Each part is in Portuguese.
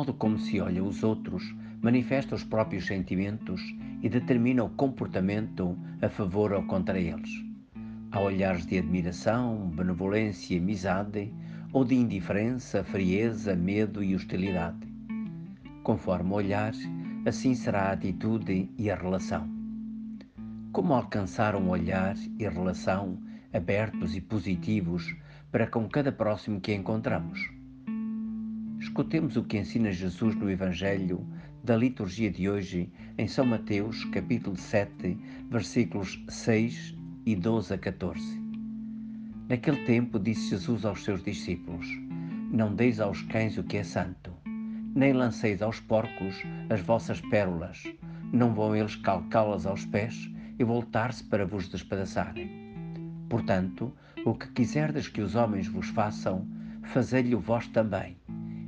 modo como se olha os outros manifesta os próprios sentimentos e determina o comportamento a favor ou contra eles. Há olhares de admiração, benevolência e amizade, ou de indiferença, frieza, medo e hostilidade. Conforme o olhar, assim será a atitude e a relação. Como alcançar um olhar e relação abertos e positivos para com cada próximo que encontramos? Escutemos o que ensina Jesus no Evangelho da liturgia de hoje em São Mateus, capítulo 7, versículos 6 e 12 a 14. Naquele tempo disse Jesus aos seus discípulos: Não deis aos cães o que é santo, nem lanceis aos porcos as vossas pérolas, não vão eles calcá-las aos pés e voltar-se para vos despedaçarem. Portanto, o que quiserdes que os homens vos façam, fazei-lhe vós também.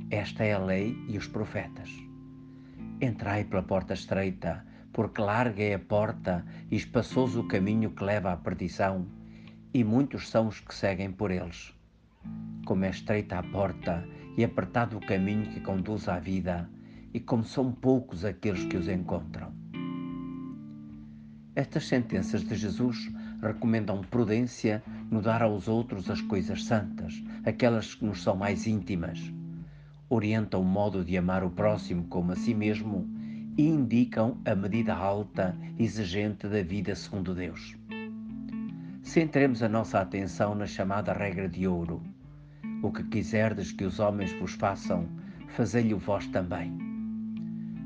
Esta é a lei e os profetas. Entrai pela porta estreita, porque larga é a porta e espaçoso o caminho que leva à perdição, e muitos são os que seguem por eles. Como é estreita a porta e apertado o caminho que conduz à vida, e como são poucos aqueles que os encontram. Estas sentenças de Jesus recomendam prudência no dar aos outros as coisas santas, aquelas que nos são mais íntimas orientam o modo de amar o próximo como a si mesmo e indicam a medida alta exigente da vida segundo Deus. Centremos a nossa atenção na chamada regra de ouro. O que quiserdes que os homens vos façam, fazei-lhe vós também.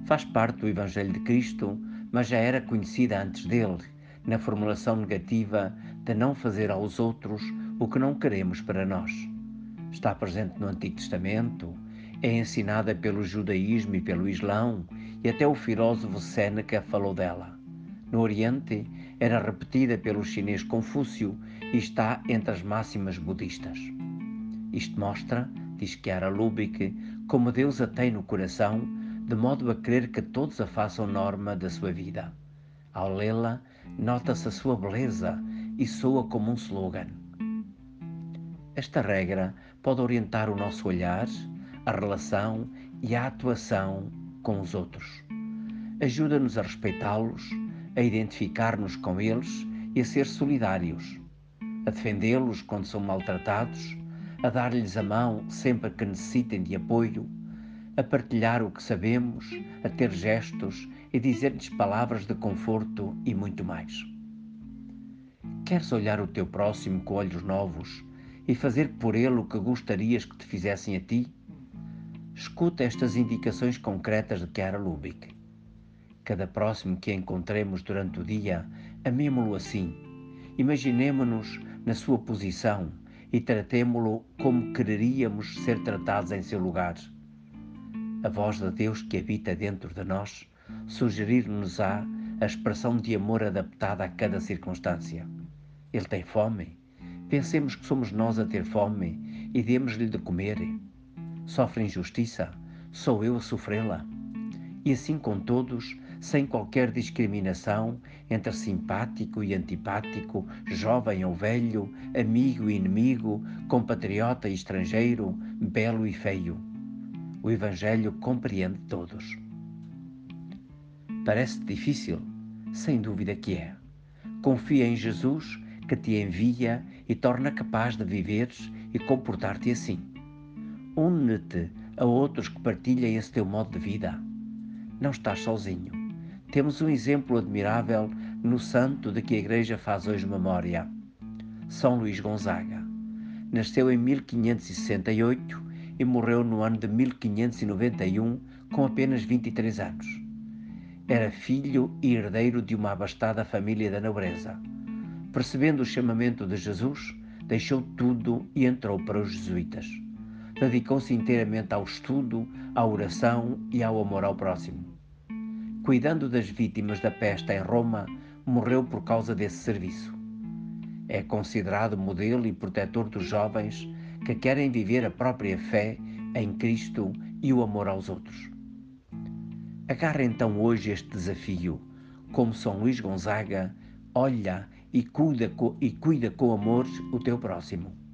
Faz parte do Evangelho de Cristo, mas já era conhecida antes dele, na formulação negativa de não fazer aos outros o que não queremos para nós. Está presente no Antigo Testamento, é ensinada pelo judaísmo e pelo islão, e até o filósofo Sêneca falou dela. No Oriente, era repetida pelo chinês Confúcio e está entre as máximas budistas. Isto mostra, diz Chiara Lubick, como Deus a tem no coração, de modo a querer que todos a façam norma da sua vida. Ao lê-la, nota-se a sua beleza e soa como um slogan. Esta regra pode orientar o nosso olhar, a relação e a atuação com os outros. Ajuda-nos a respeitá-los, a identificar-nos com eles e a ser solidários, a defendê-los quando são maltratados, a dar-lhes a mão sempre que necessitem de apoio, a partilhar o que sabemos, a ter gestos e dizer-lhes palavras de conforto e muito mais. Queres olhar o teu próximo com olhos novos e fazer por ele o que gostarias que te fizessem a ti? Escuta estas indicações concretas de Chiara Lubick. Cada próximo que encontremos durante o dia, amemo-lo assim. Imaginemo-nos na sua posição e tratemo-lo como quereríamos ser tratados em seu lugar. A voz de Deus que habita dentro de nós sugerir-nos-á a expressão de amor adaptada a cada circunstância. Ele tem fome? Pensemos que somos nós a ter fome e demos-lhe de comer sofre injustiça, sou eu a sofrê-la. E assim com todos, sem qualquer discriminação entre simpático e antipático, jovem ou velho, amigo e inimigo, compatriota e estrangeiro, belo e feio. O Evangelho compreende todos. Parece difícil? Sem dúvida que é. Confia em Jesus que te envia e torna capaz de viveres e comportar-te assim. Une-te a outros que partilhem esse teu modo de vida. Não estás sozinho. Temos um exemplo admirável no santo de que a Igreja faz hoje memória. São Luís Gonzaga. Nasceu em 1568 e morreu no ano de 1591 com apenas 23 anos. Era filho e herdeiro de uma abastada família da nobreza. Percebendo o chamamento de Jesus, deixou tudo e entrou para os jesuítas dedicou-se inteiramente ao estudo, à oração e ao amor ao próximo. Cuidando das vítimas da peste em Roma, morreu por causa desse serviço. É considerado modelo e protetor dos jovens que querem viver a própria fé em Cristo e o amor aos outros. Agarra então hoje este desafio, como São Luís Gonzaga, olha e cuida, e cuida com amor o teu próximo.